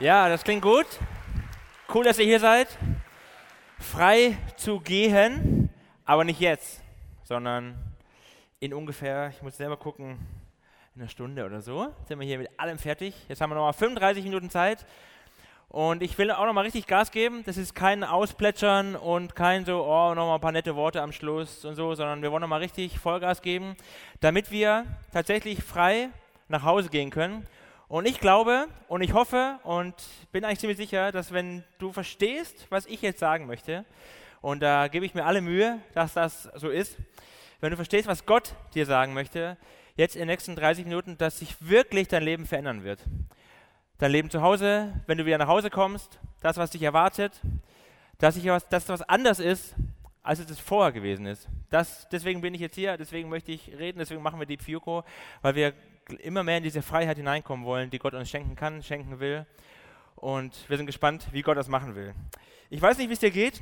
Ja, das klingt gut. Cool, dass ihr hier seid. Frei zu gehen, aber nicht jetzt, sondern in ungefähr, ich muss selber gucken, in einer Stunde oder so sind wir hier mit allem fertig. Jetzt haben wir noch mal 35 Minuten Zeit. Und ich will auch noch mal richtig Gas geben. Das ist kein Ausplätschern und kein so, oh, noch mal ein paar nette Worte am Schluss und so, sondern wir wollen noch mal richtig Vollgas geben, damit wir tatsächlich frei nach Hause gehen können und ich glaube und ich hoffe und bin eigentlich ziemlich sicher, dass wenn du verstehst, was ich jetzt sagen möchte, und da gebe ich mir alle Mühe, dass das so ist, wenn du verstehst, was Gott dir sagen möchte, jetzt in den nächsten 30 Minuten, dass sich wirklich dein Leben verändern wird. Dein Leben zu Hause, wenn du wieder nach Hause kommst, das, was dich erwartet, dass, ich was, dass was anders ist, als es vorher gewesen ist. Das, deswegen bin ich jetzt hier, deswegen möchte ich reden, deswegen machen wir Deep Fuko, weil wir immer mehr in diese Freiheit hineinkommen wollen, die Gott uns schenken kann, schenken will. Und wir sind gespannt, wie Gott das machen will. Ich weiß nicht, wie es dir geht.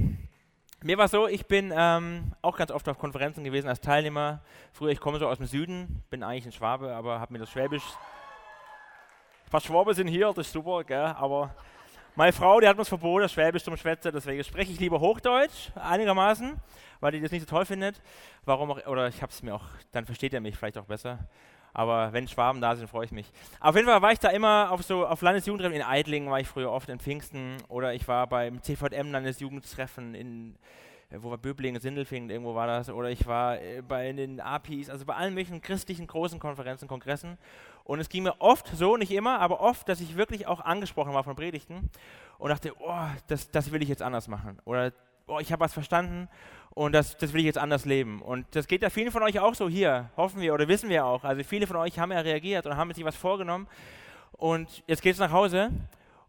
Mir war es so, ich bin ähm, auch ganz oft auf Konferenzen gewesen als Teilnehmer. Früher, ich komme so aus dem Süden, bin eigentlich ein Schwabe, aber habe mir das Schwäbisch. Ein paar Schwaben sind hier, das ist super, gell? aber meine Frau, die hat uns verboten, Schwäbisch zum Schwätzen, deswegen spreche ich lieber Hochdeutsch, einigermaßen, weil die das nicht so toll findet. Warum auch, oder ich habe es mir auch, dann versteht er mich vielleicht auch besser. Aber wenn Schwaben da sind, freue ich mich. Auf jeden Fall war ich da immer auf so auf Landesjugendtreffen in Eidlingen, war ich früher oft in Pfingsten. Oder ich war beim CVM Landesjugendtreffen in äh, wo war Böblingen, Sindelfingen, irgendwo war das. Oder ich war äh, bei den APIs, also bei allen möglichen christlichen großen Konferenzen, Kongressen. Und es ging mir oft so, nicht immer, aber oft, dass ich wirklich auch angesprochen war von Predigten und dachte, oh, das, das will ich jetzt anders machen. Oder oh, ich habe was verstanden und das, das will ich jetzt anders leben. Und das geht ja vielen von euch auch so hier, hoffen wir oder wissen wir auch. Also viele von euch haben ja reagiert und haben sich was vorgenommen. Und jetzt geht es nach Hause.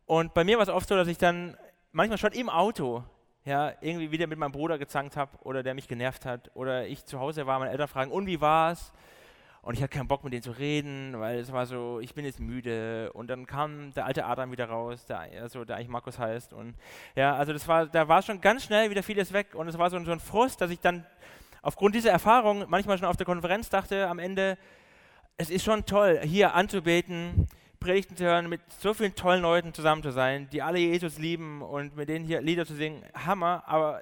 Und bei mir war es oft so, dass ich dann manchmal schon im Auto ja, irgendwie wieder mit meinem Bruder gezankt habe oder der mich genervt hat. Oder ich zu Hause war, meine Eltern fragen, und wie war's? Und ich hatte keinen Bock mit denen zu reden, weil es war so, ich bin jetzt müde. Und dann kam der alte Adam wieder raus, der, also der eigentlich Markus heißt. Und ja, also das war, da war schon ganz schnell wieder vieles weg. Und es war so, so ein Frust, dass ich dann aufgrund dieser Erfahrung manchmal schon auf der Konferenz dachte am Ende, es ist schon toll, hier anzubeten, Predigten zu hören, mit so vielen tollen Leuten zusammen zu sein, die alle Jesus lieben und mit denen hier Lieder zu singen. Hammer, aber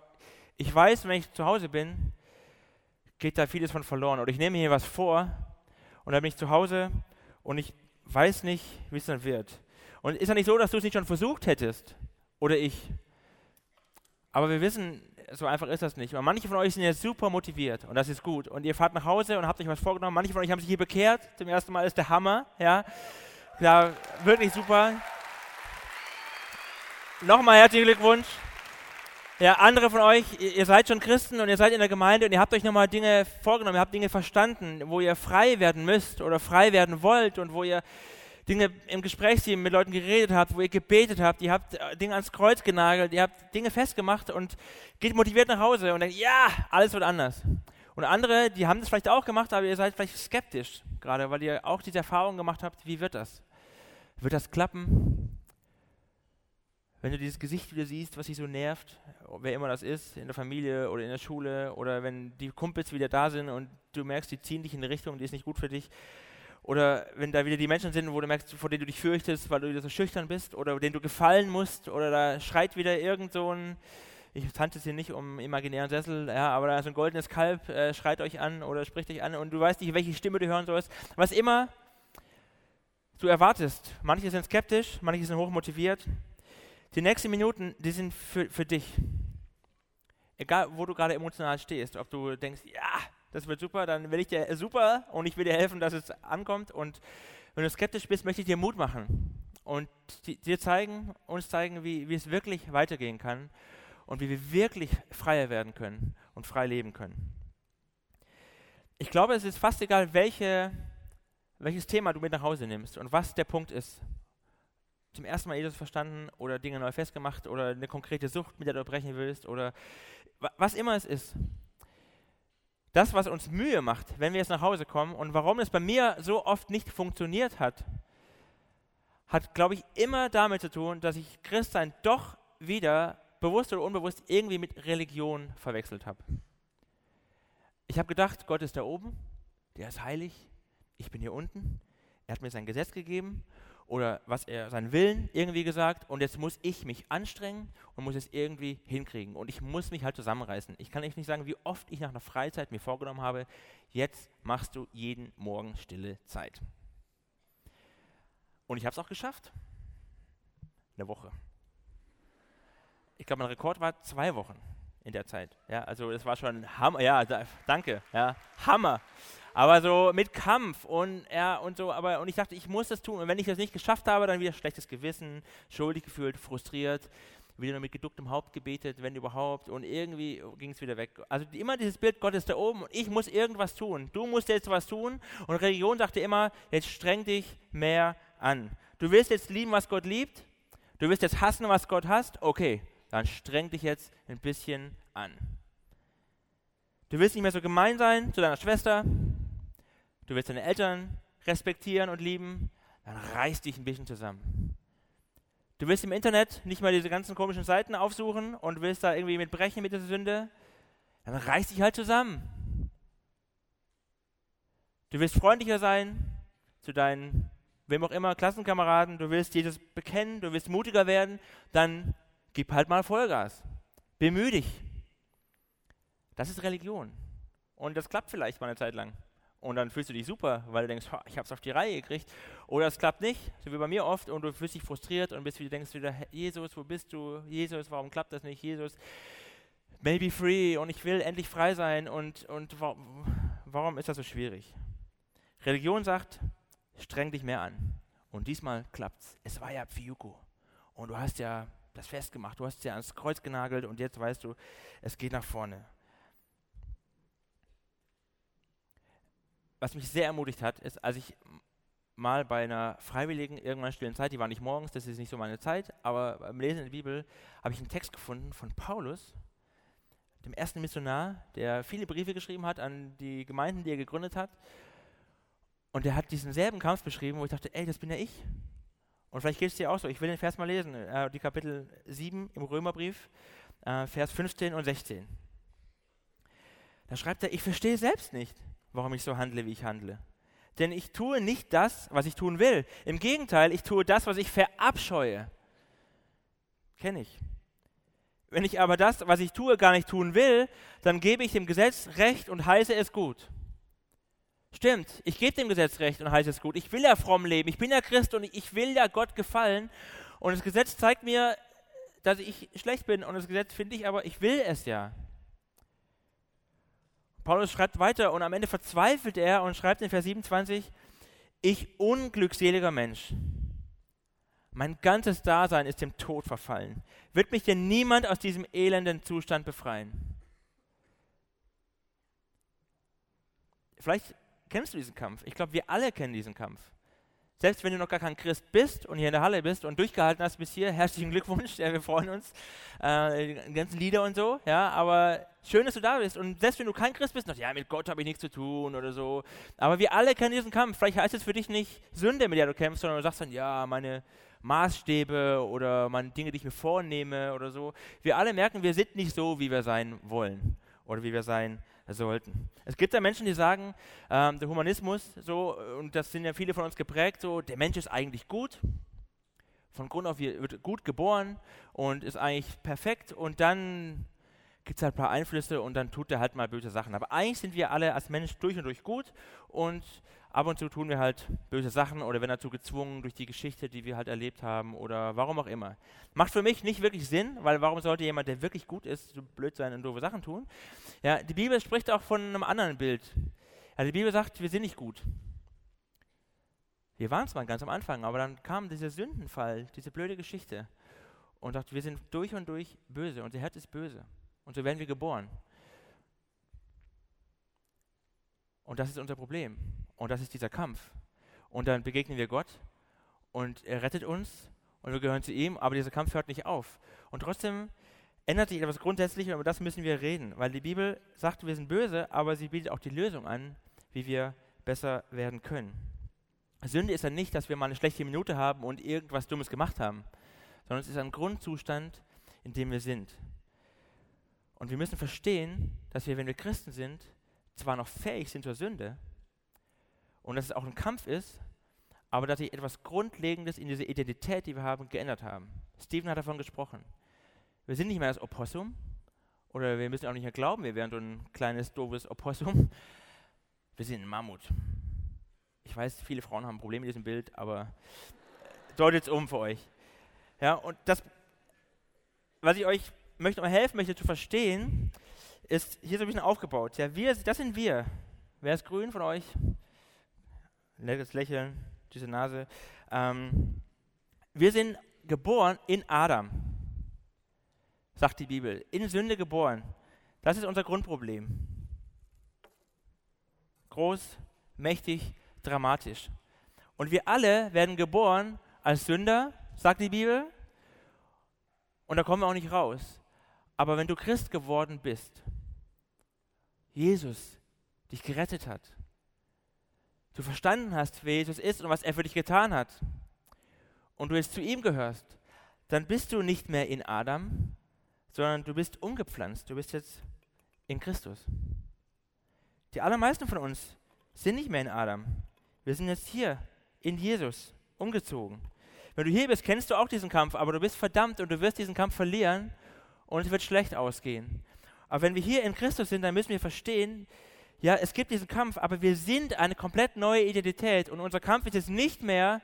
ich weiß, wenn ich zu Hause bin, geht da vieles von verloren. Oder ich nehme hier was vor und dann bin ich zu Hause und ich weiß nicht, wie es dann wird. Und ist ja nicht so, dass du es nicht schon versucht hättest oder ich. Aber wir wissen, so einfach ist das nicht. Und manche von euch sind jetzt super motiviert und das ist gut. Und ihr fahrt nach Hause und habt euch was vorgenommen. Manche von euch haben sich hier bekehrt. Zum ersten Mal ist der Hammer. Ja, ja wirklich super. Nochmal herzlichen Glückwunsch. Ja, andere von euch, ihr seid schon Christen und ihr seid in der Gemeinde und ihr habt euch nochmal Dinge vorgenommen, ihr habt Dinge verstanden, wo ihr frei werden müsst oder frei werden wollt und wo ihr Dinge im Gesprächsteam mit Leuten geredet habt, wo ihr gebetet habt, ihr habt äh, Dinge ans Kreuz genagelt, ihr habt Dinge festgemacht und geht motiviert nach Hause und denkt, ja, alles wird anders. Und andere, die haben das vielleicht auch gemacht, aber ihr seid vielleicht skeptisch, gerade weil ihr auch diese Erfahrung gemacht habt, wie wird das? Wird das klappen? Wenn du dieses Gesicht wieder siehst, was dich so nervt, wer immer das ist, in der Familie oder in der Schule oder wenn die Kumpels wieder da sind und du merkst, die ziehen dich in eine Richtung, die ist nicht gut für dich. Oder wenn da wieder die Menschen sind, wo du merkst, vor denen du dich fürchtest, weil du wieder so schüchtern bist oder denen du gefallen musst oder da schreit wieder irgend so ein, ich tanze jetzt hier nicht um imaginären Sessel, ja, aber da ist ein goldenes Kalb, äh, schreit euch an oder spricht euch an und du weißt nicht, welche Stimme du hören sollst. Was immer du erwartest. Manche sind skeptisch, manche sind hochmotiviert. Die nächsten Minuten, die sind für, für dich. Egal, wo du gerade emotional stehst, ob du denkst, ja, das wird super, dann will ich dir super und ich will dir helfen, dass es ankommt. Und wenn du skeptisch bist, möchte ich dir Mut machen und dir zeigen, uns zeigen, wie, wie es wirklich weitergehen kann und wie wir wirklich freier werden können und frei leben können. Ich glaube, es ist fast egal, welche, welches Thema du mit nach Hause nimmst und was der Punkt ist zum ersten Mal Jesus verstanden oder Dinge neu festgemacht oder eine konkrete Sucht, mit der du brechen willst oder was immer es ist. Das, was uns Mühe macht, wenn wir jetzt nach Hause kommen und warum es bei mir so oft nicht funktioniert hat, hat, glaube ich, immer damit zu tun, dass ich Christsein doch wieder bewusst oder unbewusst irgendwie mit Religion verwechselt habe. Ich habe gedacht, Gott ist da oben, der ist heilig, ich bin hier unten, er hat mir sein Gesetz gegeben oder was er seinen Willen irgendwie gesagt und jetzt muss ich mich anstrengen und muss es irgendwie hinkriegen und ich muss mich halt zusammenreißen. Ich kann euch nicht sagen, wie oft ich nach einer Freizeit mir vorgenommen habe, jetzt machst du jeden Morgen stille Zeit. Und ich habe es auch geschafft. Eine Woche. Ich glaube, mein Rekord war zwei Wochen in der Zeit. Ja, also das war schon Hammer. Ja, da, danke. Ja, Hammer aber so mit Kampf und ja und so, aber und ich dachte, ich muss das tun und wenn ich das nicht geschafft habe, dann wieder schlechtes Gewissen, schuldig gefühlt, frustriert, wieder nur mit geducktem Haupt gebetet, wenn überhaupt und irgendwie ging es wieder weg. Also immer dieses Bild, Gott ist da oben und ich muss irgendwas tun. Du musst jetzt was tun und Religion sagte immer, jetzt streng dich mehr an. Du willst jetzt lieben, was Gott liebt, du willst jetzt hassen, was Gott hasst, okay, dann streng dich jetzt ein bisschen an. Du willst nicht mehr so gemein sein zu deiner Schwester, du willst deine Eltern respektieren und lieben, dann reiß dich ein bisschen zusammen. Du willst im Internet nicht mal diese ganzen komischen Seiten aufsuchen und willst da irgendwie mit brechen mit dieser Sünde, dann reiß dich halt zusammen. Du willst freundlicher sein zu deinen, wem auch immer, Klassenkameraden, du willst Jesus bekennen, du willst mutiger werden, dann gib halt mal Vollgas. Bemühe dich. Das ist Religion. Und das klappt vielleicht mal eine Zeit lang und dann fühlst du dich super, weil du denkst, ich habe es auf die Reihe gekriegt. Oder es klappt nicht, so wie bei mir oft, und du fühlst dich frustriert und bist wieder, denkst wieder, Jesus, wo bist du? Jesus, warum klappt das nicht? Jesus, maybe free und ich will endlich frei sein und, und warum, warum ist das so schwierig? Religion sagt, streng dich mehr an. Und diesmal klappt's. Es war ja Pfiuko. Und du hast ja das festgemacht, du hast es ja ans Kreuz genagelt und jetzt weißt du, es geht nach vorne. Was mich sehr ermutigt hat, ist, als ich mal bei einer freiwilligen, irgendwann stillen Zeit, die war nicht morgens, das ist nicht so meine Zeit, aber beim Lesen in der Bibel habe ich einen Text gefunden von Paulus, dem ersten Missionar, der viele Briefe geschrieben hat an die Gemeinden, die er gegründet hat. Und der hat diesen selben Kampf beschrieben, wo ich dachte, ey, das bin ja ich. Und vielleicht geht es dir auch so. Ich will den Vers mal lesen, äh, die Kapitel 7 im Römerbrief, äh, Vers 15 und 16. Da schreibt er, ich verstehe selbst nicht warum ich so handle, wie ich handle. Denn ich tue nicht das, was ich tun will. Im Gegenteil, ich tue das, was ich verabscheue. Kenne ich. Wenn ich aber das, was ich tue, gar nicht tun will, dann gebe ich dem Gesetz Recht und heiße es gut. Stimmt, ich gebe dem Gesetz Recht und heiße es gut. Ich will ja fromm leben, ich bin ja Christ und ich will ja Gott gefallen. Und das Gesetz zeigt mir, dass ich schlecht bin und das Gesetz finde ich, aber ich will es ja. Paulus schreibt weiter und am Ende verzweifelt er und schreibt in Vers 27, ich unglückseliger Mensch, mein ganzes Dasein ist dem Tod verfallen. Wird mich denn niemand aus diesem elenden Zustand befreien? Vielleicht kennst du diesen Kampf. Ich glaube, wir alle kennen diesen Kampf. Selbst wenn du noch gar kein Christ bist und hier in der Halle bist und durchgehalten hast bis hier, herzlichen Glückwunsch, ja, wir freuen uns. Äh, die ganzen Lieder und so, ja, aber schön, dass du da bist. Und selbst wenn du kein Christ bist, noch, ja, mit Gott habe ich nichts zu tun oder so. Aber wir alle kennen diesen Kampf. Vielleicht heißt es für dich nicht Sünde, mit der du kämpfst, sondern du sagst dann, ja, meine Maßstäbe oder meine Dinge, die ich mir vornehme oder so. Wir alle merken, wir sind nicht so, wie wir sein wollen oder wie wir sein wollen sollten. Es gibt ja Menschen, die sagen, ähm, der Humanismus, so, und das sind ja viele von uns geprägt, so, der Mensch ist eigentlich gut, von Grund auf wird gut geboren und ist eigentlich perfekt und dann gibt es halt ein paar Einflüsse und dann tut er halt mal böse Sachen. Aber eigentlich sind wir alle als Mensch durch und durch gut und ab und zu tun wir halt böse Sachen oder werden dazu gezwungen durch die Geschichte, die wir halt erlebt haben oder warum auch immer. Macht für mich nicht wirklich Sinn, weil warum sollte jemand, der wirklich gut ist, so blöd sein und doofe Sachen tun? Ja, die Bibel spricht auch von einem anderen Bild. Ja, die Bibel sagt, wir sind nicht gut. Wir waren es mal ganz am Anfang, aber dann kam dieser Sündenfall, diese blöde Geschichte und sagt, wir sind durch und durch böse. Unser Herz ist böse. Und so werden wir geboren. Und das ist unser Problem. Und das ist dieser Kampf. Und dann begegnen wir Gott und er rettet uns und wir gehören zu ihm, aber dieser Kampf hört nicht auf. Und trotzdem ändert sich etwas grundsätzlich und über das müssen wir reden, weil die Bibel sagt, wir sind böse, aber sie bietet auch die Lösung an, wie wir besser werden können. Sünde ist ja nicht, dass wir mal eine schlechte Minute haben und irgendwas Dummes gemacht haben, sondern es ist ein Grundzustand, in dem wir sind. Und wir müssen verstehen, dass wir, wenn wir Christen sind, zwar noch fähig sind zur Sünde, und dass es auch ein Kampf ist, aber dass sich etwas Grundlegendes in dieser Identität, die wir haben, geändert haben. Stephen hat davon gesprochen. Wir sind nicht mehr das Opossum, oder wir müssen auch nicht mehr glauben, wir wären so ein kleines, doofes Opossum. Wir sind ein Mammut. Ich weiß, viele Frauen haben Probleme mit diesem Bild, aber deutet es um für euch. Ja, und das, was ich euch möchte, helfen möchte zu verstehen, ist hier so ein bisschen aufgebaut. Ja, wir, das sind wir. Wer ist grün von euch? Nettes Lächeln, diese Nase. Ähm, wir sind geboren in Adam, sagt die Bibel. In Sünde geboren. Das ist unser Grundproblem. Groß, mächtig, dramatisch. Und wir alle werden geboren als Sünder, sagt die Bibel. Und da kommen wir auch nicht raus. Aber wenn du Christ geworden bist, Jesus dich gerettet hat, du verstanden hast, wer Jesus ist und was er für dich getan hat, und du jetzt zu ihm gehörst, dann bist du nicht mehr in Adam, sondern du bist umgepflanzt, du bist jetzt in Christus. Die allermeisten von uns sind nicht mehr in Adam. Wir sind jetzt hier in Jesus umgezogen. Wenn du hier bist, kennst du auch diesen Kampf, aber du bist verdammt und du wirst diesen Kampf verlieren und es wird schlecht ausgehen. Aber wenn wir hier in Christus sind, dann müssen wir verstehen, ja, es gibt diesen Kampf, aber wir sind eine komplett neue Identität und unser Kampf ist jetzt nicht mehr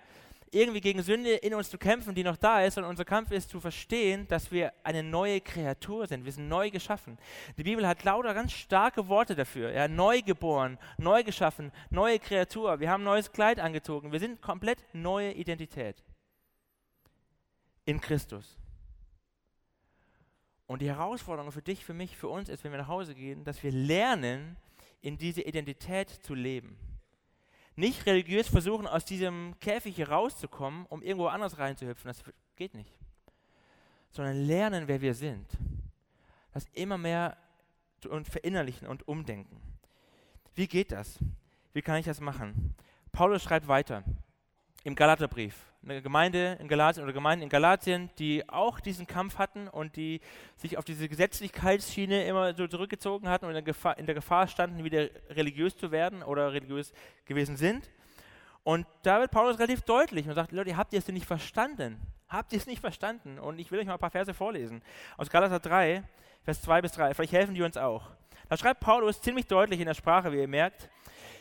irgendwie gegen Sünde in uns zu kämpfen, die noch da ist, sondern unser Kampf ist zu verstehen, dass wir eine neue Kreatur sind. Wir sind neu geschaffen. Die Bibel hat lauter ganz starke Worte dafür. Ja, neu geboren, neu geschaffen, neue Kreatur. Wir haben neues Kleid angezogen. Wir sind komplett neue Identität in Christus. Und die Herausforderung für dich, für mich, für uns ist, wenn wir nach Hause gehen, dass wir lernen, in diese Identität zu leben. Nicht religiös versuchen, aus diesem Käfig hier rauszukommen, um irgendwo anders reinzuhüpfen. Das geht nicht. Sondern lernen, wer wir sind. Das immer mehr und verinnerlichen und umdenken. Wie geht das? Wie kann ich das machen? Paulus schreibt weiter im Galaterbrief. Eine Gemeinde in Galatien oder Gemeinden in Galatien, die auch diesen Kampf hatten und die sich auf diese Gesetzlichkeitsschiene immer so zurückgezogen hatten und in der Gefahr, in der Gefahr standen, wieder religiös zu werden oder religiös gewesen sind. Und da wird Paulus relativ deutlich und sagt, Leute, habt ihr es denn nicht verstanden? Habt ihr es nicht verstanden? Und ich will euch mal ein paar Verse vorlesen. Aus Galater 3, Vers 2 bis 3. Vielleicht helfen die uns auch. Da schreibt Paulus ziemlich deutlich in der Sprache, wie ihr merkt,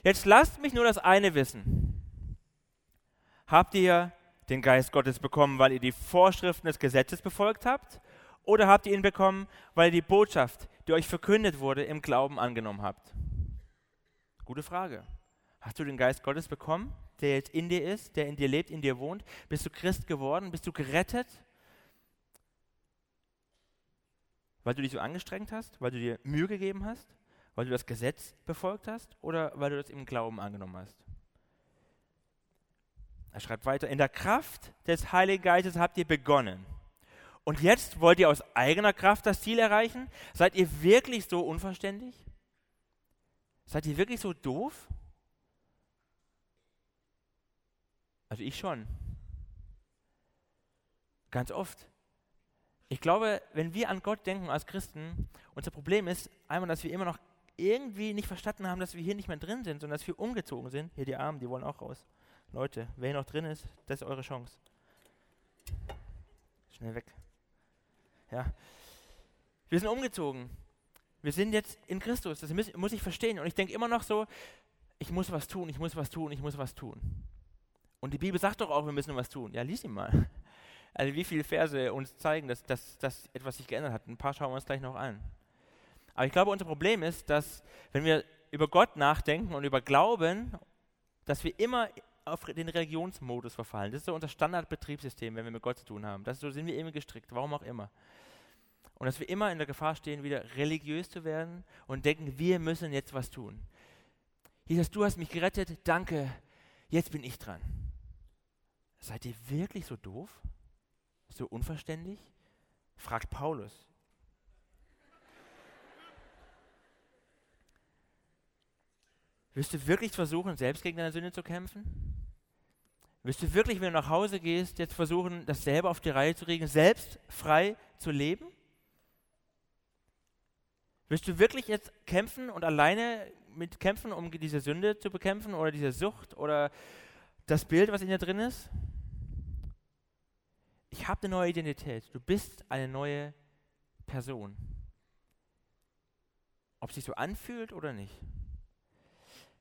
jetzt lasst mich nur das eine wissen. Habt ihr den Geist Gottes bekommen, weil ihr die Vorschriften des Gesetzes befolgt habt? Oder habt ihr ihn bekommen, weil ihr die Botschaft, die euch verkündet wurde, im Glauben angenommen habt? Gute Frage. Hast du den Geist Gottes bekommen, der jetzt in dir ist, der in dir lebt, in dir wohnt? Bist du Christ geworden? Bist du gerettet? Weil du dich so angestrengt hast? Weil du dir Mühe gegeben hast? Weil du das Gesetz befolgt hast? Oder weil du das im Glauben angenommen hast? Er schreibt weiter, in der Kraft des Heiligen Geistes habt ihr begonnen. Und jetzt wollt ihr aus eigener Kraft das Ziel erreichen? Seid ihr wirklich so unverständlich? Seid ihr wirklich so doof? Also ich schon. Ganz oft. Ich glaube, wenn wir an Gott denken als Christen, unser Problem ist einmal, dass wir immer noch irgendwie nicht verstanden haben, dass wir hier nicht mehr drin sind, sondern dass wir umgezogen sind. Hier die Armen, die wollen auch raus. Leute, wer noch drin ist, das ist eure Chance. Schnell weg. Ja. Wir sind umgezogen. Wir sind jetzt in Christus. Das muss, muss ich verstehen. Und ich denke immer noch so, ich muss was tun, ich muss was tun, ich muss was tun. Und die Bibel sagt doch auch, wir müssen was tun. Ja, lies ihn mal. Also wie viele Verse uns zeigen, dass, dass, dass etwas sich geändert hat. Ein paar schauen wir uns gleich noch an. Aber ich glaube, unser Problem ist, dass wenn wir über Gott nachdenken und über Glauben, dass wir immer auf den Religionsmodus verfallen. Das ist so unser Standardbetriebssystem, wenn wir mit Gott zu tun haben. Das, so sind wir immer gestrickt, warum auch immer. Und dass wir immer in der Gefahr stehen, wieder religiös zu werden und denken, wir müssen jetzt was tun. Jesus, du hast mich gerettet, danke, jetzt bin ich dran. Seid ihr wirklich so doof? So unverständlich? fragt Paulus. Wirst du wirklich versuchen, selbst gegen deine Sünde zu kämpfen? Wirst du wirklich, wenn du nach Hause gehst, jetzt versuchen, das selber auf die Reihe zu kriegen, selbst frei zu leben? Wirst du wirklich jetzt kämpfen und alleine mit kämpfen, um diese Sünde zu bekämpfen oder diese Sucht oder das Bild, was in dir drin ist? Ich habe eine neue Identität. Du bist eine neue Person. Ob sich so anfühlt oder nicht.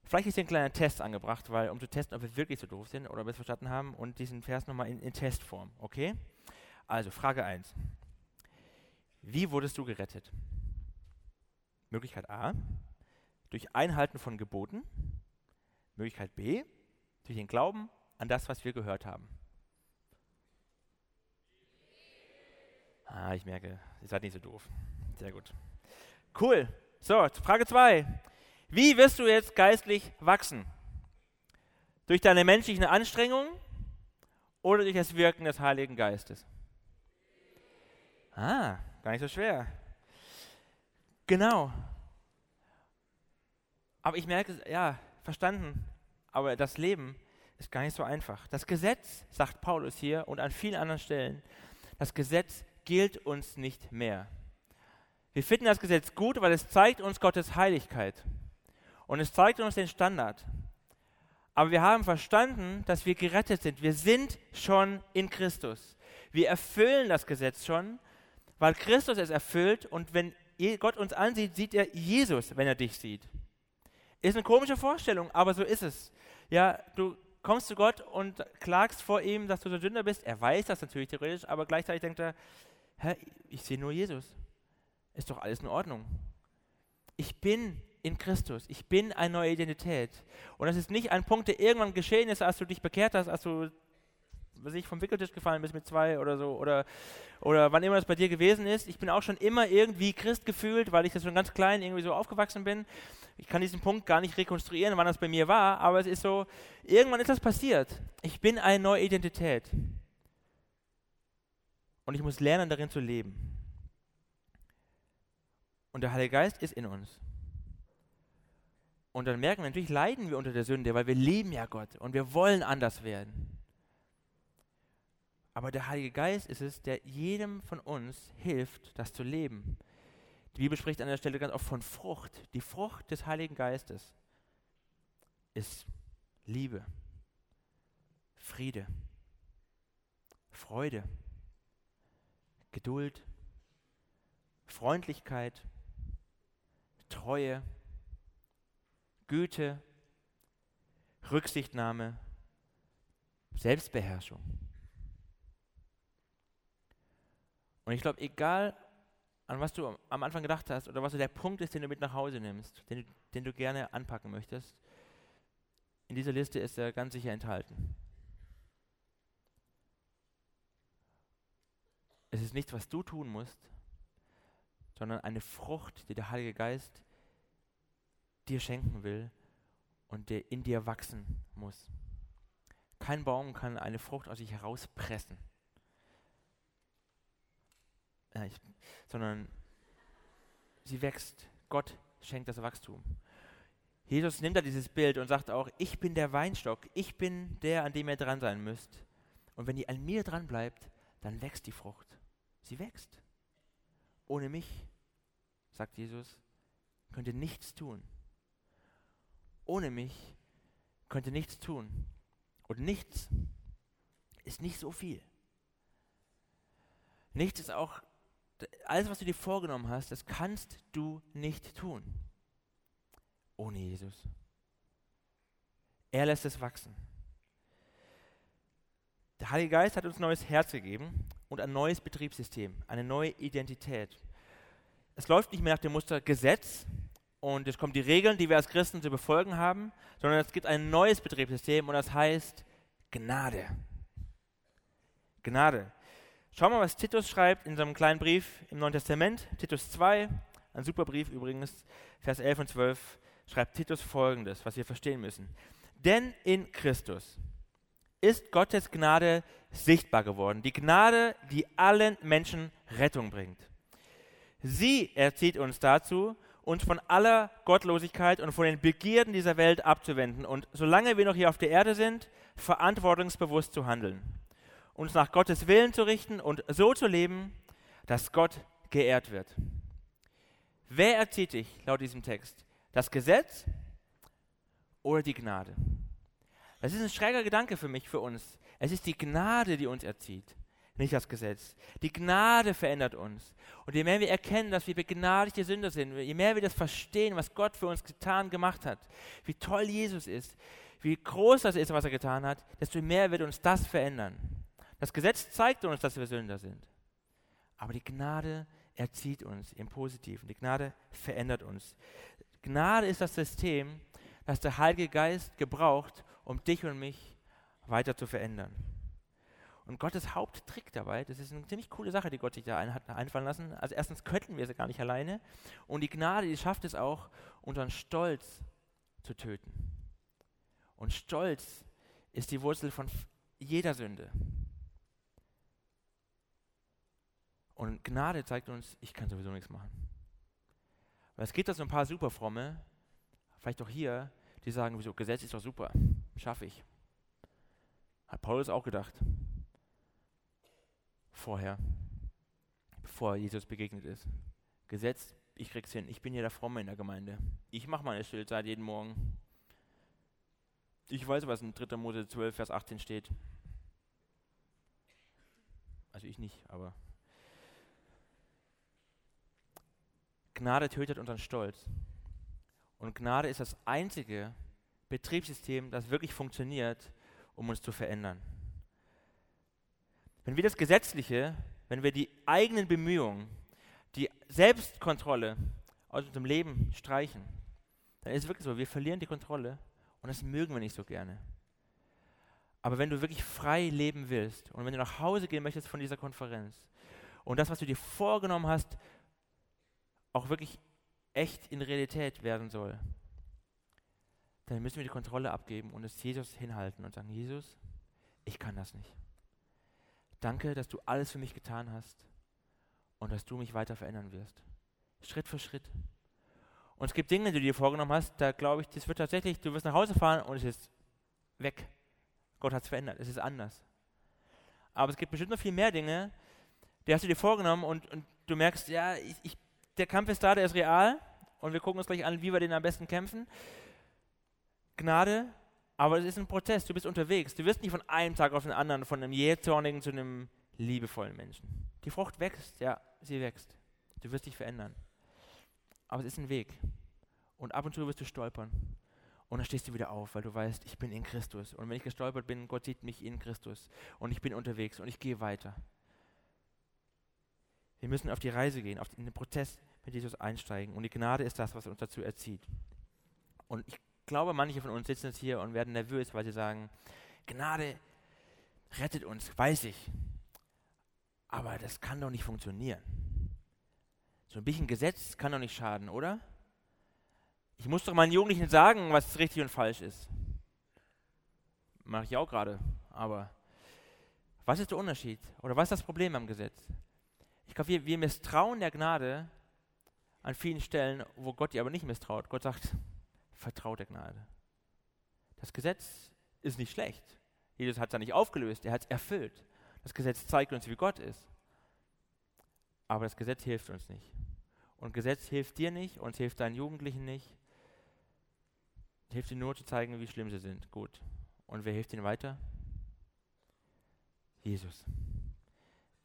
Vielleicht ist hier ein kleiner Test angebracht, weil um zu testen, ob wir wirklich so doof sind oder ob wir es verstanden haben und diesen Vers nochmal in, in Testform. Okay? Also, Frage 1. Wie wurdest du gerettet? Möglichkeit A, durch Einhalten von Geboten. Möglichkeit B, durch den Glauben an das, was wir gehört haben. Ah, ich merke, ihr seid nicht so doof. Sehr gut. Cool. So, Frage 2. Wie wirst du jetzt geistlich wachsen? Durch deine menschlichen Anstrengungen oder durch das Wirken des Heiligen Geistes? Ah, gar nicht so schwer. Genau. Aber ich merke, ja, verstanden. Aber das Leben ist gar nicht so einfach. Das Gesetz, sagt Paulus hier und an vielen anderen Stellen, das Gesetz gilt uns nicht mehr. Wir finden das Gesetz gut, weil es zeigt uns Gottes Heiligkeit. Und es zeigt uns den Standard. Aber wir haben verstanden, dass wir gerettet sind. Wir sind schon in Christus. Wir erfüllen das Gesetz schon, weil Christus es erfüllt. Und wenn Gott uns ansieht, sieht er Jesus, wenn er dich sieht. Ist eine komische Vorstellung, aber so ist es. Ja, du kommst zu Gott und klagst vor ihm, dass du so Sünder bist. Er weiß das natürlich theoretisch, aber gleichzeitig denkt er, Hä, ich sehe nur Jesus. Ist doch alles in Ordnung. Ich bin in Christus. Ich bin eine neue Identität. Und das ist nicht ein Punkt, der irgendwann geschehen ist, als du dich bekehrt hast, als du was ich vom Wickeltisch gefallen bist mit zwei oder so oder, oder wann immer das bei dir gewesen ist. Ich bin auch schon immer irgendwie Christ gefühlt, weil ich das schon ganz klein irgendwie so aufgewachsen bin. Ich kann diesen Punkt gar nicht rekonstruieren, wann das bei mir war, aber es ist so, irgendwann ist das passiert. Ich bin eine neue Identität. Und ich muss lernen, darin zu leben. Und der Heilige Geist ist in uns. Und dann merken wir, natürlich leiden wir unter der Sünde, weil wir lieben ja Gott und wir wollen anders werden. Aber der Heilige Geist ist es, der jedem von uns hilft, das zu leben. Die Bibel spricht an der Stelle ganz oft von Frucht. Die Frucht des Heiligen Geistes ist Liebe, Friede, Freude, Geduld, Freundlichkeit, Treue, Güte, Rücksichtnahme, Selbstbeherrschung. Und ich glaube, egal an was du am Anfang gedacht hast oder was so der Punkt ist, den du mit nach Hause nimmst, den, den du gerne anpacken möchtest, in dieser Liste ist er ganz sicher enthalten. Es ist nichts, was du tun musst, sondern eine Frucht, die der Heilige Geist dir schenken will und der in dir wachsen muss. Kein Baum kann eine Frucht aus sich herauspressen äh, ich, sondern sie wächst. Gott schenkt das Wachstum. Jesus nimmt da dieses Bild und sagt auch, ich bin der Weinstock, ich bin der, an dem ihr dran sein müsst. Und wenn ihr an mir dran bleibt, dann wächst die Frucht. Sie wächst. Ohne mich, sagt Jesus, könnt ihr nichts tun. Ohne mich könnt ihr nichts tun. Und nichts ist nicht so viel. Nichts ist auch alles, was du dir vorgenommen hast, das kannst du nicht tun. Ohne Jesus. Er lässt es wachsen. Der Heilige Geist hat uns ein neues Herz gegeben und ein neues Betriebssystem, eine neue Identität. Es läuft nicht mehr nach dem Muster Gesetz und es kommen die Regeln, die wir als Christen zu befolgen haben, sondern es gibt ein neues Betriebssystem und das heißt Gnade. Gnade. Schau mal, was Titus schreibt in seinem kleinen Brief im Neuen Testament, Titus 2, ein super Brief übrigens, Vers 11 und 12, schreibt Titus folgendes, was wir verstehen müssen. Denn in Christus ist Gottes Gnade sichtbar geworden, die Gnade, die allen Menschen Rettung bringt. Sie erzieht uns dazu, uns von aller Gottlosigkeit und von den Begierden dieser Welt abzuwenden und solange wir noch hier auf der Erde sind, verantwortungsbewusst zu handeln uns nach Gottes Willen zu richten und so zu leben, dass Gott geehrt wird. Wer erzieht dich laut diesem Text? Das Gesetz oder die Gnade? Das ist ein schräger Gedanke für mich, für uns. Es ist die Gnade, die uns erzieht, nicht das Gesetz. Die Gnade verändert uns. Und je mehr wir erkennen, dass wir begnadigte Sünder sind, je mehr wir das verstehen, was Gott für uns getan, gemacht hat, wie toll Jesus ist, wie groß das ist, was er getan hat, desto mehr wird uns das verändern. Das Gesetz zeigt uns, dass wir Sünder sind. Aber die Gnade erzieht uns im Positiven. Die Gnade verändert uns. Gnade ist das System, das der Heilige Geist gebraucht, um dich und mich weiter zu verändern. Und Gottes Haupttrick dabei, das ist eine ziemlich coole Sache, die Gott sich da ein, hat einfallen lassen. Also erstens könnten wir sie gar nicht alleine. Und die Gnade, die schafft es auch, unseren Stolz zu töten. Und Stolz ist die Wurzel von jeder Sünde. Und Gnade zeigt uns, ich kann sowieso nichts machen. Weil es gibt da so ein paar Superfromme, vielleicht auch hier, die sagen, wieso, Gesetz ist doch super, schaffe ich. Hat Paulus auch gedacht. Vorher, bevor Jesus begegnet ist. Gesetz, ich krieg's hin, ich bin hier der Fromme in der Gemeinde. Ich mache meine Stillzeit jeden Morgen. Ich weiß, was in 3. Mose 12, Vers 18 steht. Also ich nicht, aber Gnade tötet unseren Stolz. Und Gnade ist das einzige Betriebssystem, das wirklich funktioniert, um uns zu verändern. Wenn wir das Gesetzliche, wenn wir die eigenen Bemühungen, die Selbstkontrolle aus unserem Leben streichen, dann ist es wirklich so, wir verlieren die Kontrolle und das mögen wir nicht so gerne. Aber wenn du wirklich frei leben willst und wenn du nach Hause gehen möchtest von dieser Konferenz und das, was du dir vorgenommen hast, auch wirklich echt in Realität werden soll, dann müssen wir die Kontrolle abgeben und es Jesus hinhalten und sagen, Jesus, ich kann das nicht. Danke, dass du alles für mich getan hast und dass du mich weiter verändern wirst. Schritt für Schritt. Und es gibt Dinge, die du dir vorgenommen hast, da glaube ich, das wird tatsächlich, du wirst nach Hause fahren und es ist weg. Gott hat es verändert, es ist anders. Aber es gibt bestimmt noch viel mehr Dinge, die hast du dir vorgenommen und, und du merkst, ja, ich, ich der Kampf ist da, der ist real und wir gucken uns gleich an, wie wir den am besten kämpfen. Gnade, aber es ist ein Prozess, du bist unterwegs. Du wirst nicht von einem Tag auf den anderen von einem jähzornigen zu einem liebevollen Menschen. Die Frucht wächst, ja, sie wächst. Du wirst dich verändern. Aber es ist ein Weg. Und ab und zu wirst du stolpern. Und dann stehst du wieder auf, weil du weißt, ich bin in Christus. Und wenn ich gestolpert bin, Gott sieht mich in Christus. Und ich bin unterwegs und ich gehe weiter. Wir müssen auf die Reise gehen, auf den Prozess mit Jesus einsteigen. Und die Gnade ist das, was uns dazu erzieht. Und ich glaube, manche von uns sitzen jetzt hier und werden nervös, weil sie sagen, Gnade rettet uns, weiß ich. Aber das kann doch nicht funktionieren. So ein bisschen Gesetz kann doch nicht schaden, oder? Ich muss doch meinen Jugendlichen sagen, was richtig und falsch ist. Mache ich auch gerade. Aber was ist der Unterschied? Oder was ist das Problem am Gesetz? Ich glaube, wir, wir misstrauen der Gnade an vielen Stellen, wo Gott ihr aber nicht misstraut. Gott sagt, vertraut der Gnade. Das Gesetz ist nicht schlecht. Jesus hat es ja nicht aufgelöst, er hat es erfüllt. Das Gesetz zeigt uns, wie Gott ist. Aber das Gesetz hilft uns nicht. Und Gesetz hilft dir nicht und hilft deinen Jugendlichen nicht. Hilft ihnen nur zu zeigen, wie schlimm sie sind. Gut. Und wer hilft ihnen weiter? Jesus.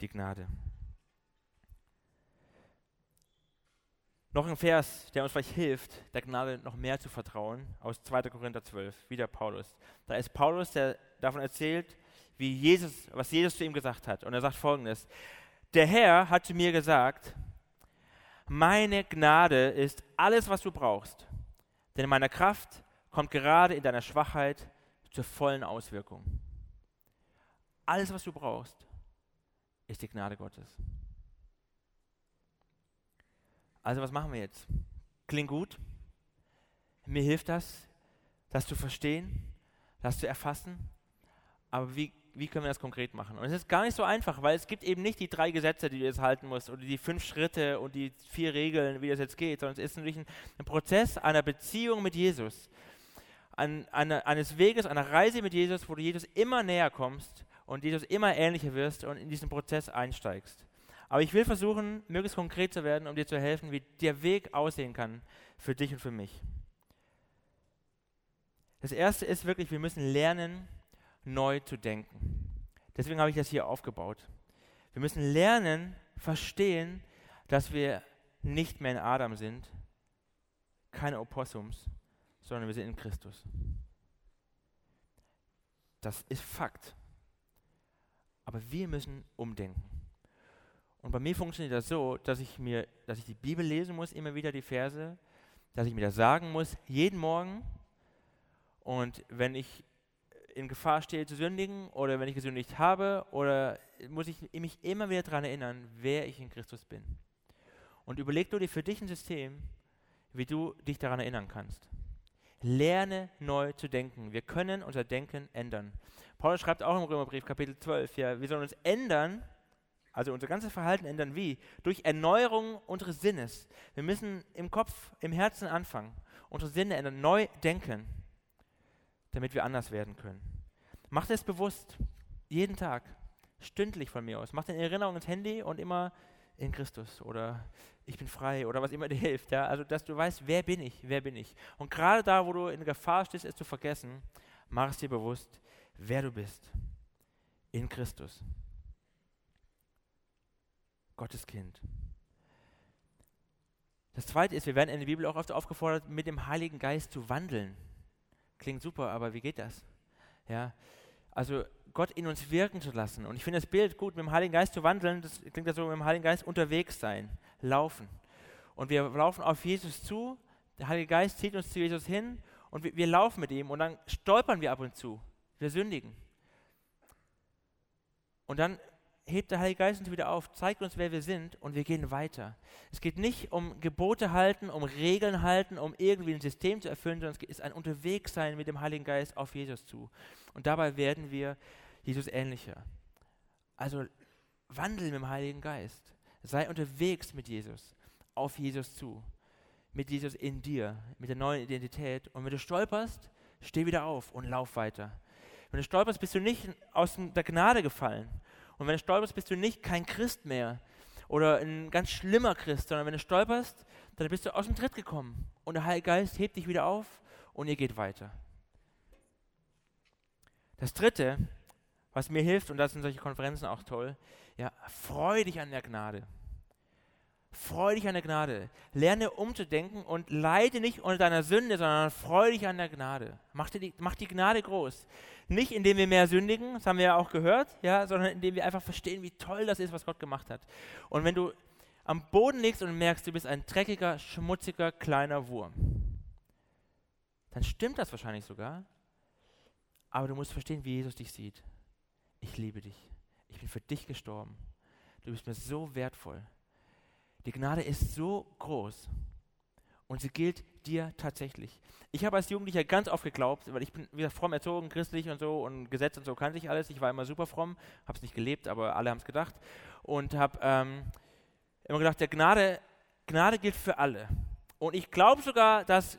Die Gnade. Noch ein Vers, der uns vielleicht hilft, der Gnade noch mehr zu vertrauen, aus 2. Korinther 12, wieder Paulus. Da ist Paulus, der davon erzählt, wie Jesus, was Jesus zu ihm gesagt hat. Und er sagt folgendes: Der Herr hat zu mir gesagt, meine Gnade ist alles, was du brauchst. Denn meine Kraft kommt gerade in deiner Schwachheit zur vollen Auswirkung. Alles, was du brauchst, ist die Gnade Gottes. Also was machen wir jetzt? Klingt gut. Mir hilft das, das zu verstehen, das zu erfassen. Aber wie, wie können wir das konkret machen? Und es ist gar nicht so einfach, weil es gibt eben nicht die drei Gesetze, die du jetzt halten musst, oder die fünf Schritte und die vier Regeln, wie das jetzt geht, sondern es ist natürlich ein, ein Prozess einer Beziehung mit Jesus, an, eine, eines Weges, einer Reise mit Jesus, wo du Jesus immer näher kommst und Jesus immer ähnlicher wirst und in diesen Prozess einsteigst. Aber ich will versuchen, möglichst konkret zu werden, um dir zu helfen, wie der Weg aussehen kann für dich und für mich. Das erste ist wirklich, wir müssen lernen, neu zu denken. Deswegen habe ich das hier aufgebaut. Wir müssen lernen, verstehen, dass wir nicht mehr in Adam sind, keine Opossums, sondern wir sind in Christus. Das ist Fakt. Aber wir müssen umdenken. Und bei mir funktioniert das so, dass ich mir, dass ich die Bibel lesen muss, immer wieder die Verse, dass ich mir das sagen muss, jeden Morgen. Und wenn ich in Gefahr stehe zu sündigen oder wenn ich gesündigt habe, oder muss ich mich immer wieder daran erinnern, wer ich in Christus bin. Und überleg du dir für dich ein System, wie du dich daran erinnern kannst. Lerne neu zu denken. Wir können unser Denken ändern. Paulus schreibt auch im Römerbrief Kapitel 12, ja, wir sollen uns ändern, also unser ganzes Verhalten ändern wie? Durch Erneuerung unseres Sinnes. Wir müssen im Kopf, im Herzen anfangen, unsere Sinne ändern, neu denken, damit wir anders werden können. Macht es bewusst, jeden Tag, stündlich von mir aus. Macht eine Erinnerung ins Handy und immer in Christus oder ich bin frei oder was immer dir hilft. Ja? Also, dass du weißt, wer bin ich, wer bin ich. Und gerade da, wo du in Gefahr stehst, es zu vergessen, mach es dir bewusst, wer du bist. In Christus. Gottes Kind. Das zweite ist, wir werden in der Bibel auch oft aufgefordert, mit dem Heiligen Geist zu wandeln. Klingt super, aber wie geht das? Ja, also Gott in uns wirken zu lassen. Und ich finde das Bild gut, mit dem Heiligen Geist zu wandeln, das klingt ja so, mit dem Heiligen Geist unterwegs sein, laufen. Und wir laufen auf Jesus zu, der Heilige Geist zieht uns zu Jesus hin und wir, wir laufen mit ihm und dann stolpern wir ab und zu. Wir sündigen. Und dann hebt der Heilige Geist uns wieder auf, zeigt uns, wer wir sind und wir gehen weiter. Es geht nicht um Gebote halten, um Regeln halten, um irgendwie ein System zu erfüllen, sondern es ist ein Unterwegssein mit dem Heiligen Geist auf Jesus zu. Und dabei werden wir Jesus ähnlicher. Also wandel mit dem Heiligen Geist. Sei unterwegs mit Jesus, auf Jesus zu. Mit Jesus in dir, mit der neuen Identität. Und wenn du stolperst, steh wieder auf und lauf weiter. Wenn du stolperst, bist du nicht aus der Gnade gefallen, und wenn du stolperst, bist du nicht kein Christ mehr oder ein ganz schlimmer Christ, sondern wenn du stolperst, dann bist du aus dem Tritt gekommen. Und der Heilige Geist hebt dich wieder auf und ihr geht weiter. Das Dritte, was mir hilft, und das sind solche Konferenzen auch toll, ja, freu dich an der Gnade. Freu dich an der Gnade. Lerne umzudenken und leide nicht unter deiner Sünde, sondern freu dich an der Gnade. Mach die, mach die Gnade groß. Nicht indem wir mehr sündigen, das haben wir ja auch gehört, ja, sondern indem wir einfach verstehen, wie toll das ist, was Gott gemacht hat. Und wenn du am Boden liegst und merkst, du bist ein dreckiger, schmutziger, kleiner Wurm, dann stimmt das wahrscheinlich sogar. Aber du musst verstehen, wie Jesus dich sieht. Ich liebe dich. Ich bin für dich gestorben. Du bist mir so wertvoll. Die Gnade ist so groß und sie gilt dir tatsächlich. Ich habe als Jugendlicher ganz oft geglaubt, weil ich bin wieder fromm erzogen, christlich und so und Gesetz und so kannte ich alles. Ich war immer super fromm, habe es nicht gelebt, aber alle haben es gedacht und habe ähm, immer gedacht, der Gnade, Gnade gilt für alle. Und ich glaube sogar, dass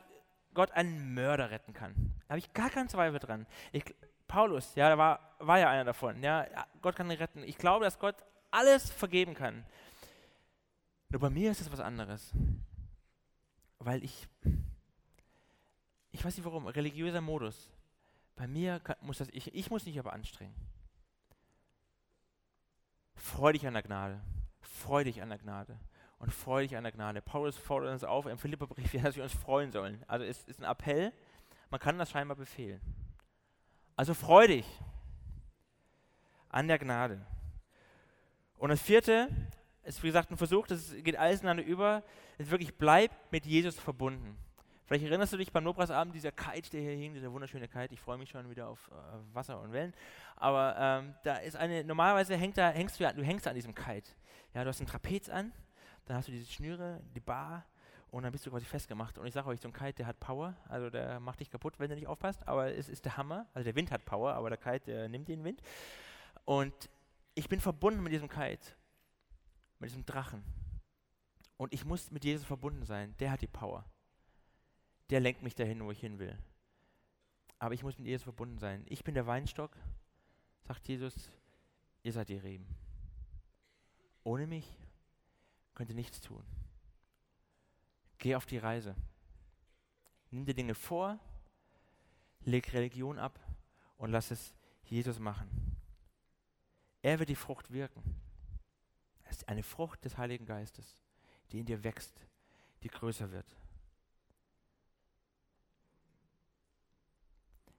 Gott einen Mörder retten kann. Da habe ich gar keinen Zweifel dran. Ich, Paulus, ja, da war, war ja einer davon. Ja, Gott kann ihn retten. Ich glaube, dass Gott alles vergeben kann. Nur bei mir ist es was anderes. Weil ich, ich weiß nicht warum, religiöser Modus. Bei mir kann, muss das, ich, ich muss nicht aber anstrengen. Freu dich an der Gnade. Freu dich an der Gnade. Und freu dich an der Gnade. Paulus fordert uns auf im Philipperbrief, dass wir uns freuen sollen. Also es ist ein Appell, man kann das scheinbar befehlen. Also freu dich an der Gnade. Und das vierte, ist wie gesagt ein Versuch, das geht alles ineinander über, ist wirklich bleib mit Jesus verbunden. Vielleicht erinnerst du dich beim Lobpreisabend, dieser Kite, der hier hing, dieser wunderschöne Kite, ich freue mich schon wieder auf äh, Wasser und Wellen, aber ähm, da ist eine, normalerweise hängt da, hängst du, du hängst an diesem Kite. Ja, du hast einen Trapez an, dann hast du diese Schnüre, die Bar und dann bist du quasi festgemacht. Und ich sage euch, so ein Kite, der hat Power, also der macht dich kaputt, wenn du nicht aufpasst, aber es ist der Hammer, also der Wind hat Power, aber der Kite, der nimmt den Wind. Und ich bin verbunden mit diesem Kite mit diesem Drachen. Und ich muss mit Jesus verbunden sein. Der hat die Power. Der lenkt mich dahin, wo ich hin will. Aber ich muss mit Jesus verbunden sein. Ich bin der Weinstock, sagt Jesus, ihr seid die Reben. Ohne mich könnt ihr nichts tun. Geh auf die Reise. Nimm dir Dinge vor, leg Religion ab und lass es Jesus machen. Er wird die Frucht wirken. Es ist eine Frucht des Heiligen Geistes, die in dir wächst, die größer wird.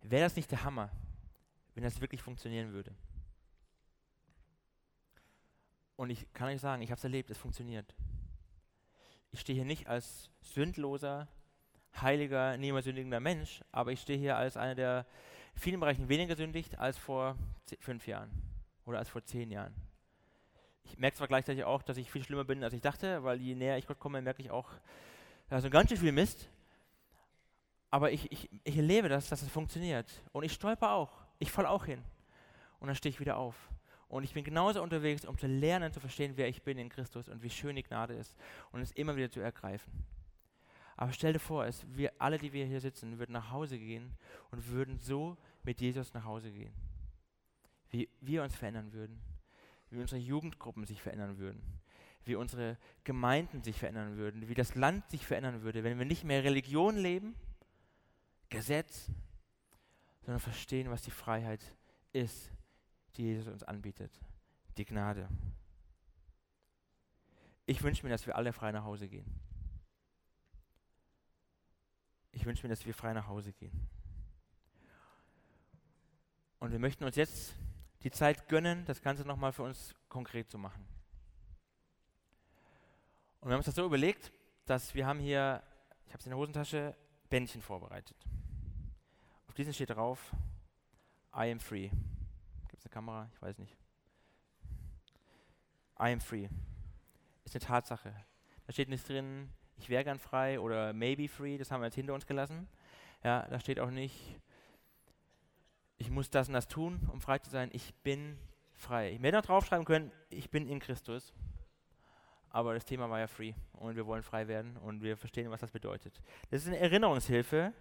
Wäre das nicht der Hammer, wenn das wirklich funktionieren würde? Und ich kann euch sagen, ich habe es erlebt, es funktioniert. Ich stehe hier nicht als sündloser, heiliger, niemals sündigender Mensch, aber ich stehe hier als einer, der in vielen Bereichen weniger sündigt als vor fünf Jahren oder als vor zehn Jahren. Ich merke zwar gleichzeitig auch, dass ich viel schlimmer bin, als ich dachte, weil je näher ich Gott komme, merke ich auch, da ist ganz schön viel Mist. Aber ich, ich, ich erlebe das, dass es funktioniert. Und ich stolper auch. Ich falle auch hin. Und dann stehe ich wieder auf. Und ich bin genauso unterwegs, um zu lernen, zu verstehen, wer ich bin in Christus und wie schön die Gnade ist. Und es immer wieder zu ergreifen. Aber stell dir vor, es, wir alle, die wir hier sitzen, würden nach Hause gehen und würden so mit Jesus nach Hause gehen. Wie wir uns verändern würden, wie unsere Jugendgruppen sich verändern würden, wie unsere Gemeinden sich verändern würden, wie das Land sich verändern würde, wenn wir nicht mehr Religion leben, Gesetz, sondern verstehen, was die Freiheit ist, die Jesus uns anbietet, die Gnade. Ich wünsche mir, dass wir alle frei nach Hause gehen. Ich wünsche mir, dass wir frei nach Hause gehen. Und wir möchten uns jetzt die Zeit gönnen, das Ganze nochmal für uns konkret zu machen. Und wir haben uns das so überlegt, dass wir haben hier, ich habe es in der Hosentasche, Bändchen vorbereitet. Auf diesen steht drauf, I am free. Gibt es eine Kamera? Ich weiß nicht. I am free. Ist eine Tatsache. Da steht nicht drin, ich wäre gern frei oder maybe free, das haben wir jetzt hinter uns gelassen. Ja, da steht auch nicht, ich muss das und das tun, um frei zu sein. Ich bin frei. Ich hätte noch draufschreiben können, ich bin in Christus. Aber das Thema war ja free und wir wollen frei werden und wir verstehen, was das bedeutet. Das ist eine Erinnerungshilfe,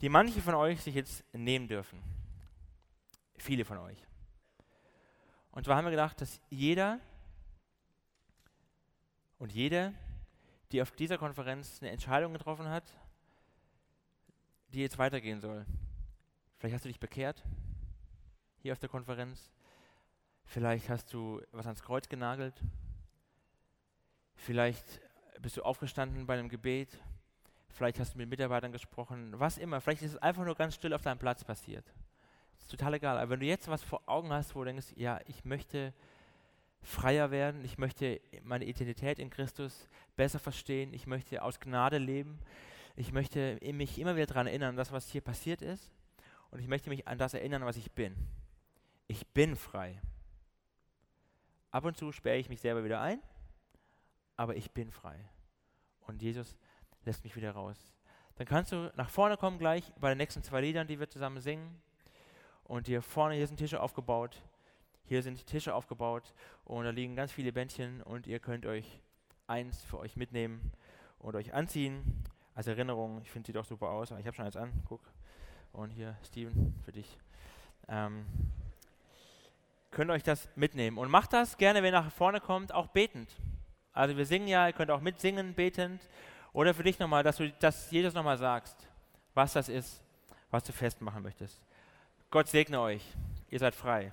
die manche von euch sich jetzt nehmen dürfen. Viele von euch. Und zwar haben wir gedacht, dass jeder und jede die auf dieser Konferenz eine Entscheidung getroffen hat, die jetzt weitergehen soll. Vielleicht hast du dich bekehrt hier auf der Konferenz. Vielleicht hast du was ans Kreuz genagelt. Vielleicht bist du aufgestanden bei einem Gebet. Vielleicht hast du mit Mitarbeitern gesprochen. Was immer. Vielleicht ist es einfach nur ganz still auf deinem Platz passiert. ist total egal. Aber wenn du jetzt was vor Augen hast, wo du denkst, ja, ich möchte freier werden, ich möchte meine Identität in Christus besser verstehen, ich möchte aus Gnade leben, ich möchte mich immer wieder daran erinnern, das, was hier passiert ist, und ich möchte mich an das erinnern, was ich bin. Ich bin frei. Ab und zu sperre ich mich selber wieder ein, aber ich bin frei. Und Jesus lässt mich wieder raus. Dann kannst du nach vorne kommen gleich bei den nächsten zwei Liedern, die wir zusammen singen. Und hier vorne, hier sind Tische aufgebaut. Hier sind Tische aufgebaut und da liegen ganz viele Bändchen und ihr könnt euch eins für euch mitnehmen und euch anziehen. Als Erinnerung, ich finde, sieht auch super aus. Ich habe schon eins an, guck. Und hier, Steven, für dich. Ähm, könnt euch das mitnehmen. Und macht das gerne, wenn ihr nach vorne kommt, auch betend. Also wir singen ja, ihr könnt auch mitsingen, betend. Oder für dich nochmal, dass du das jedes nochmal sagst, was das ist, was du festmachen möchtest. Gott segne euch. Ihr seid frei.